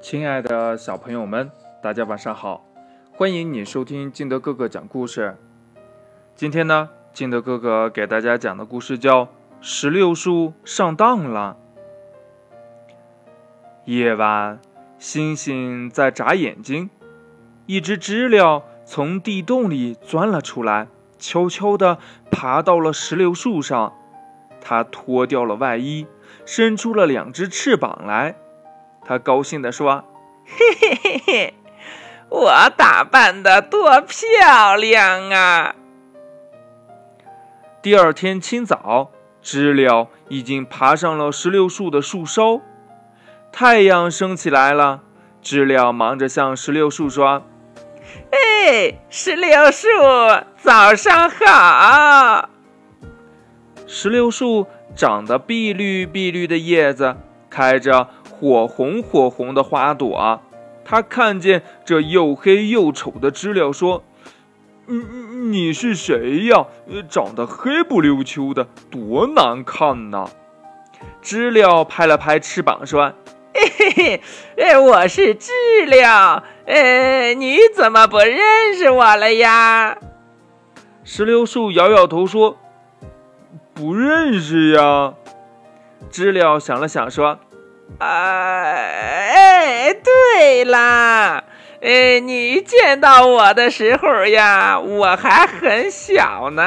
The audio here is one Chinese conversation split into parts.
亲爱的小朋友们，大家晚上好！欢迎你收听金德哥哥讲故事。今天呢，金德哥哥给大家讲的故事叫《石榴树上当了》。夜晚，星星在眨眼睛，一只知了从地洞里钻了出来，悄悄地爬到了石榴树上。它脱掉了外衣，伸出了两只翅膀来。他高兴地说：“嘿嘿嘿嘿，我打扮的多漂亮啊！”第二天清早，知了已经爬上了石榴树的树梢。太阳升起来了，知了忙着向石榴树说：“哎，石榴树，早上好！”石榴树长得碧绿碧绿的叶子，开着。火红火红的花朵，他看见这又黑又丑的知了，说：“你你是谁呀？长得黑不溜秋的，多难看呐！”知了拍了拍翅膀，说：“嘿嘿嘿，我是知了，呃，你怎么不认识我了呀？”石榴树摇摇头说：“不认识呀。”知了想了想，说。哎，对啦，哎，你见到我的时候呀，我还很小呢。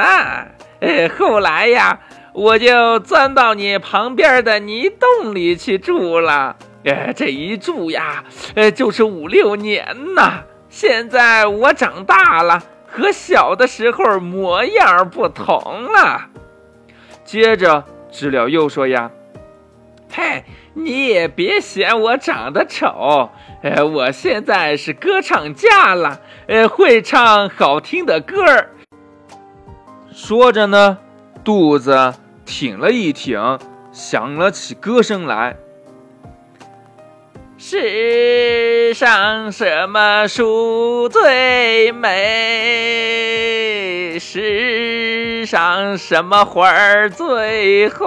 哎，后来呀，我就钻到你旁边的泥洞里去住了。哎，这一住呀，哎，就是五六年呐。现在我长大了，和小的时候模样不同了。接着，知了又说呀。你也别嫌我长得丑，呃，我现在是歌唱家了，呃，会唱好听的歌儿。说着呢，肚子挺了一挺，响了起歌声来。世上什么树最美？是上什么花儿最红？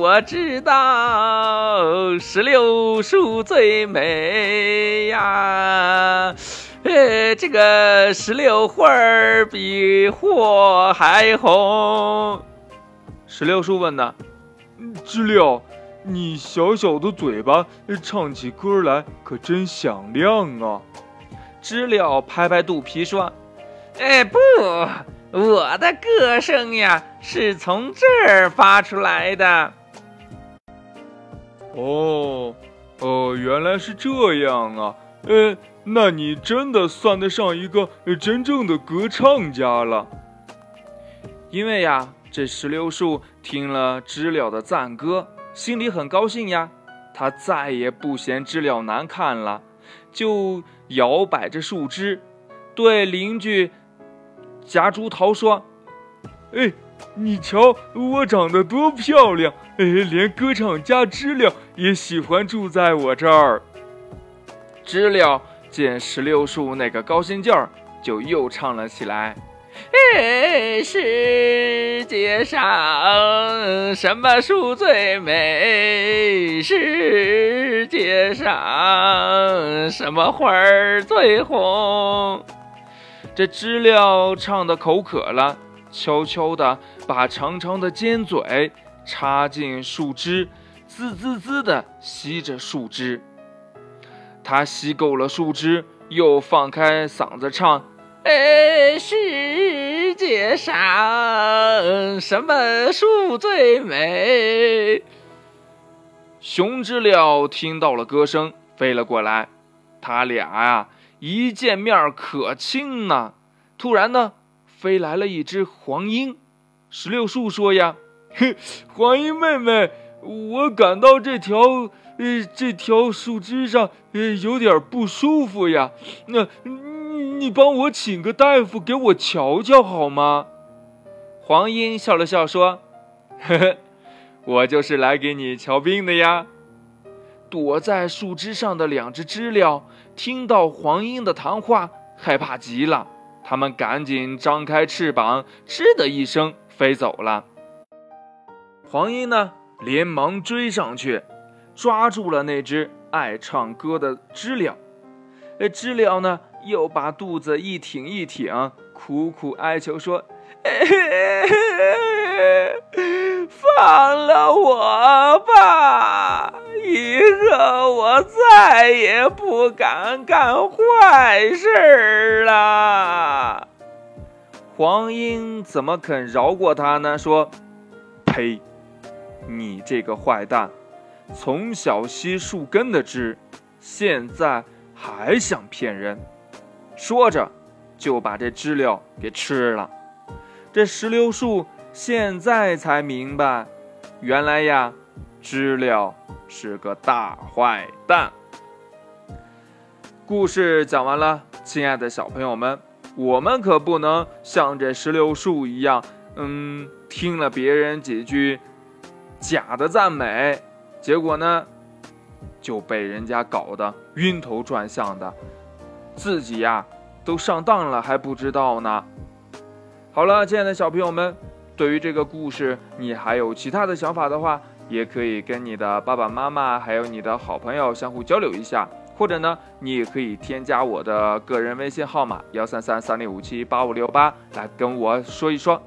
我知道石榴树最美呀。呃，这个石榴花儿比火还红。石榴树问呢，知了。你小小的嘴巴唱起歌来可真响亮啊！知了拍拍肚皮说：“哎，不，我的歌声呀是从这儿发出来的。”哦，哦，原来是这样啊！呃，那你真的算得上一个真正的歌唱家了。因为呀，这石榴树听了知了的赞歌。心里很高兴呀，他再也不嫌知了难看了，就摇摆着树枝，对邻居夹竹桃说：“哎，你瞧我长得多漂亮！哎，连歌唱家知了也喜欢住在我这儿。”知了见石榴树那个高兴劲儿，就又唱了起来。哎，世界上什么树最美？世界上什么花儿最红？这知了唱的口渴了，悄悄地把长长的尖嘴插进树枝，滋滋滋地吸着树枝。它吸够了树枝，又放开嗓子唱。哎，世界上什么树最美？熊知了听到了歌声，飞了过来。他俩呀，一见面可亲呐。突然呢，飞来了一只黄莺。石榴树说呀：“嘿，黄莺妹妹，我感到这条呃这条树枝上呃有点不舒服呀。那。”你帮我请个大夫给我瞧瞧好吗？黄莺笑了笑说：“呵呵，我就是来给你瞧病的呀。”躲在树枝上的两只知了听到黄莺的谈话，害怕极了，它们赶紧张开翅膀，吱的一声飞走了。黄莺呢，连忙追上去，抓住了那只爱唱歌的知了。知了呢又把肚子一挺一挺，苦苦哀求说：“放了我吧！我再也不敢干坏事了。”黄莺怎么肯饶过他呢？说：“呸！你这个坏蛋，从小吸树根的汁，现在还想骗人！”说着，就把这知了给吃了。这石榴树现在才明白，原来呀，知了是个大坏蛋。故事讲完了，亲爱的小朋友们。我们可不能像这石榴树一样，嗯，听了别人几句假的赞美，结果呢就被人家搞得晕头转向的，自己呀都上当了还不知道呢。好了，亲爱的小朋友们，对于这个故事，你还有其他的想法的话，也可以跟你的爸爸妈妈还有你的好朋友相互交流一下。或者呢，你也可以添加我的个人微信号码幺三三三零五七八五六八来跟我说一说。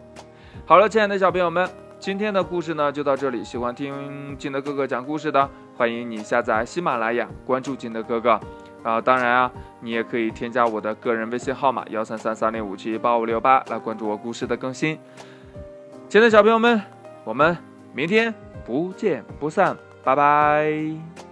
好了，亲爱的小朋友们，今天的故事呢就到这里。喜欢听金德哥哥讲故事的，欢迎你下载喜马拉雅，关注金德哥哥。啊，当然啊，你也可以添加我的个人微信号码幺三三三零五七八五六八来关注我故事的更新。亲爱的小朋友们，我们明天不见不散，拜拜。